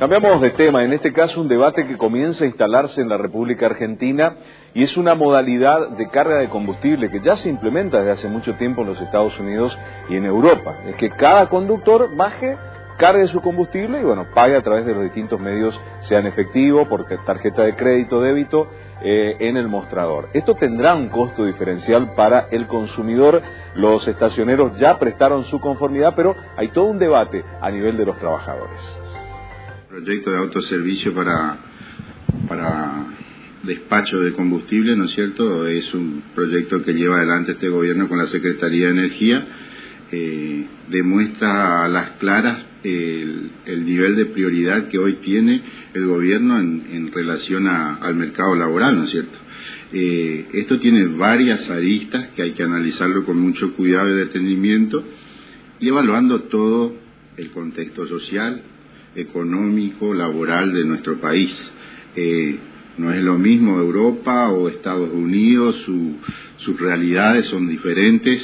Cambiamos de tema, en este caso un debate que comienza a instalarse en la República Argentina y es una modalidad de carga de combustible que ya se implementa desde hace mucho tiempo en los Estados Unidos y en Europa. Es que cada conductor baje, cargue su combustible y bueno, pague a través de los distintos medios, sean efectivo, por tarjeta de crédito, débito, eh, en el mostrador. Esto tendrá un costo diferencial para el consumidor. Los estacioneros ya prestaron su conformidad, pero hay todo un debate a nivel de los trabajadores proyecto de autoservicio para, para despacho de combustible, ¿no es cierto? Es un proyecto que lleva adelante este gobierno con la Secretaría de Energía. Eh, demuestra a las claras el, nivel de prioridad que hoy tiene el gobierno en, relación al mercado laboral, ¿no es cierto? Eh, esto tiene varias aristas que hay que analizarlo con mucho cuidado y detenimiento y evaluando todo el contexto social, económico, laboral de nuestro país. Eh, no es lo mismo Europa o Estados Unidos, sus realidades son diferentes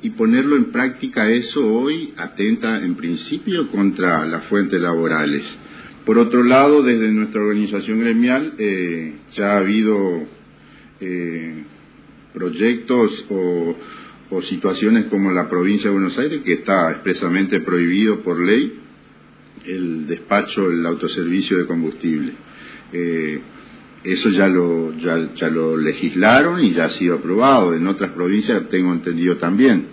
y ponerlo en práctica eso hoy atenta en principio contra las fuentes laborales. Por otro lado, desde nuestra organización gremial eh, ya ha habido eh, proyectos o situaciones como la provincia de Buenos Aires, que está expresamente prohibido por ley, el despacho, el autoservicio de combustible. Eh, eso ya lo, ya, lo legislaron y ya ha sido aprobado. En otras provincias tengo entendido también.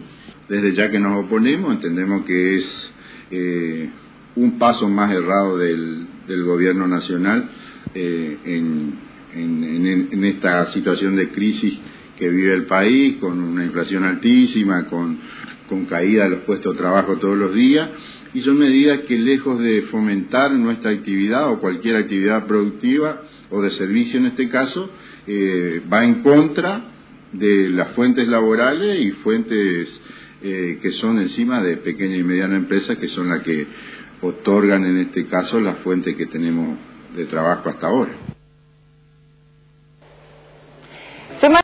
Desde ya que nos oponemos, entendemos que es eh, un paso más errado del, del gobierno nacional eh, en, en, esta situación de crisis que vive el país, con una inflación altísima, con, con caída de los puestos de trabajo todos los días y son medidas que lejos de fomentar nuestra actividad o cualquier actividad productiva o de servicio en este caso, eh, va en contra de las fuentes laborales y fuentes eh, que son encima de pequeña y mediana empresas que son las que otorgan en este caso las fuentes que tenemos de trabajo hasta ahora.